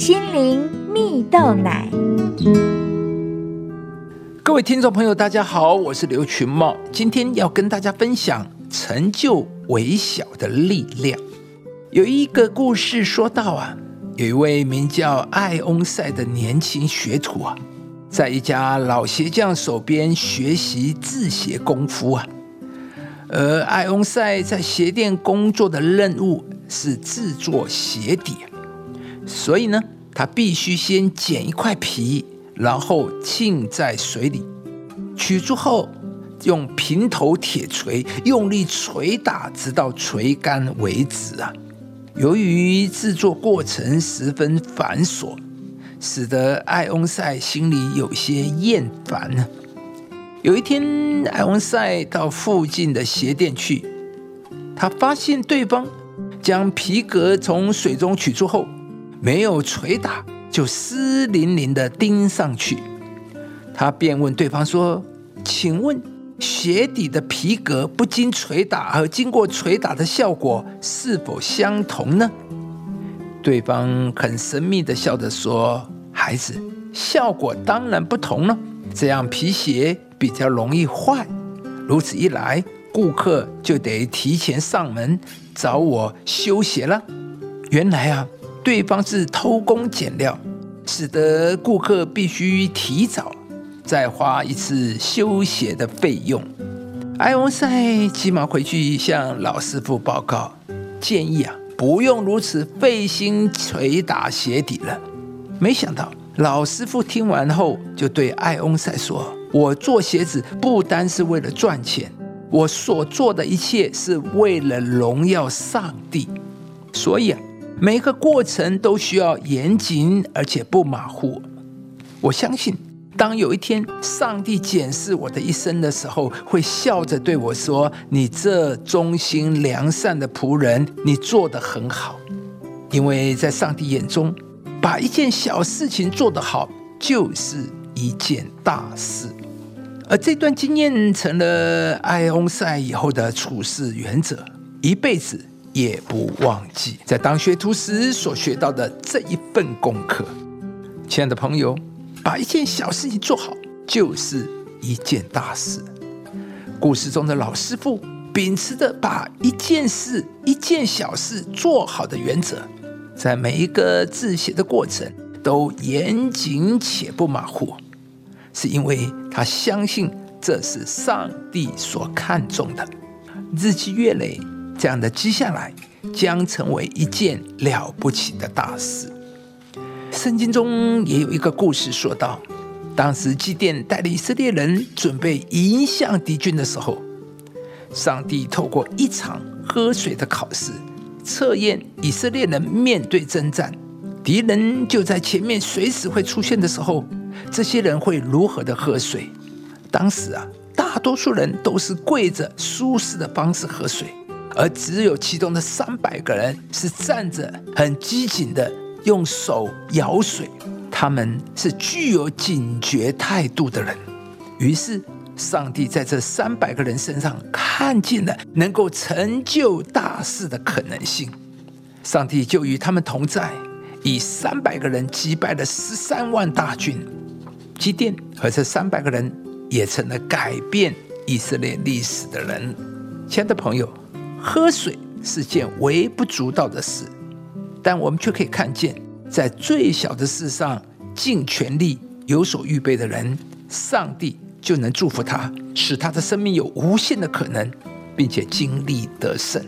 心灵蜜豆奶。各位听众朋友，大家好，我是刘群茂，今天要跟大家分享成就微小的力量。有一个故事说到啊，有一位名叫艾翁塞的年轻学徒啊，在一家老鞋匠手边学习制鞋功夫啊。而艾翁塞在鞋店工作的任务是制作鞋底，所以呢，他必须先剪一块皮，然后浸在水里，取出后用平头铁锤用力捶打，直到锤干为止啊。由于制作过程十分繁琐，使得艾翁塞心里有些厌烦呢。有一天，艾翁塞到附近的鞋店去，他发现对方将皮革从水中取出后，没有捶打，就湿淋淋的钉上去。他便问对方说：“请问鞋底的皮革不经捶打和经过捶打的效果是否相同呢？”对方很神秘的笑着说：“孩子，效果当然不同了。这样皮鞋。”比较容易坏，如此一来，顾客就得提前上门找我修鞋了。原来啊，对方是偷工减料，使得顾客必须提早再花一次修鞋的费用。埃翁塞急忙回去向老师傅报告，建议啊，不用如此费心捶打鞋底了。没想到老师傅听完后，就对埃翁塞说。我做鞋子不单是为了赚钱，我所做的一切是为了荣耀上帝。所以啊，每个过程都需要严谨而且不马虎。我相信，当有一天上帝检视我的一生的时候，会笑着对我说：“你这忠心良善的仆人，你做得很好。”因为在上帝眼中，把一件小事情做得好，就是一件大事。而这段经验成了埃翁塞以后的处事原则，一辈子也不忘记在当学徒时所学到的这一份功课。亲爱的朋友，把一件小事情做好，就是一件大事。故事中的老师傅秉持着把一件事、一件小事做好的原则，在每一个字写的过程都严谨且不马虎。是因为他相信这是上帝所看重的，日积月累，这样的接下来，将成为一件了不起的大事。圣经中也有一个故事说到，当时基甸带领以色列人准备迎向敌军的时候，上帝透过一场喝水的考试，测验以色列人面对征战，敌人就在前面随时会出现的时候。这些人会如何的喝水？当时啊，大多数人都是跪着舒适的方式喝水，而只有其中的三百个人是站着很机警的用手舀水。他们是具有警觉态度的人。于是，上帝在这三百个人身上看见了能够成就大事的可能性。上帝就与他们同在，以三百个人击败了十三万大军。基甸和这三百个人也成了改变以色列历史的人。亲爱的朋友，喝水是件微不足道的事，但我们却可以看见，在最小的事上尽全力有所预备的人，上帝就能祝福他，使他的生命有无限的可能，并且经历得胜。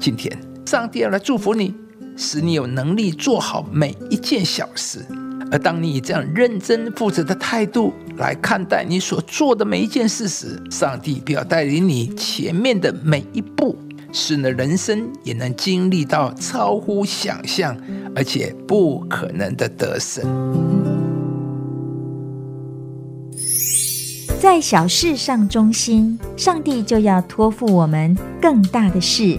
今天，上帝要来祝福你，使你有能力做好每一件小事。而当你以这样认真负责的态度来看待你所做的每一件事时，上帝必要带领你前面的每一步，使你的人生也能经历到超乎想象而且不可能的得胜。在小事上忠心，上帝就要托付我们更大的事。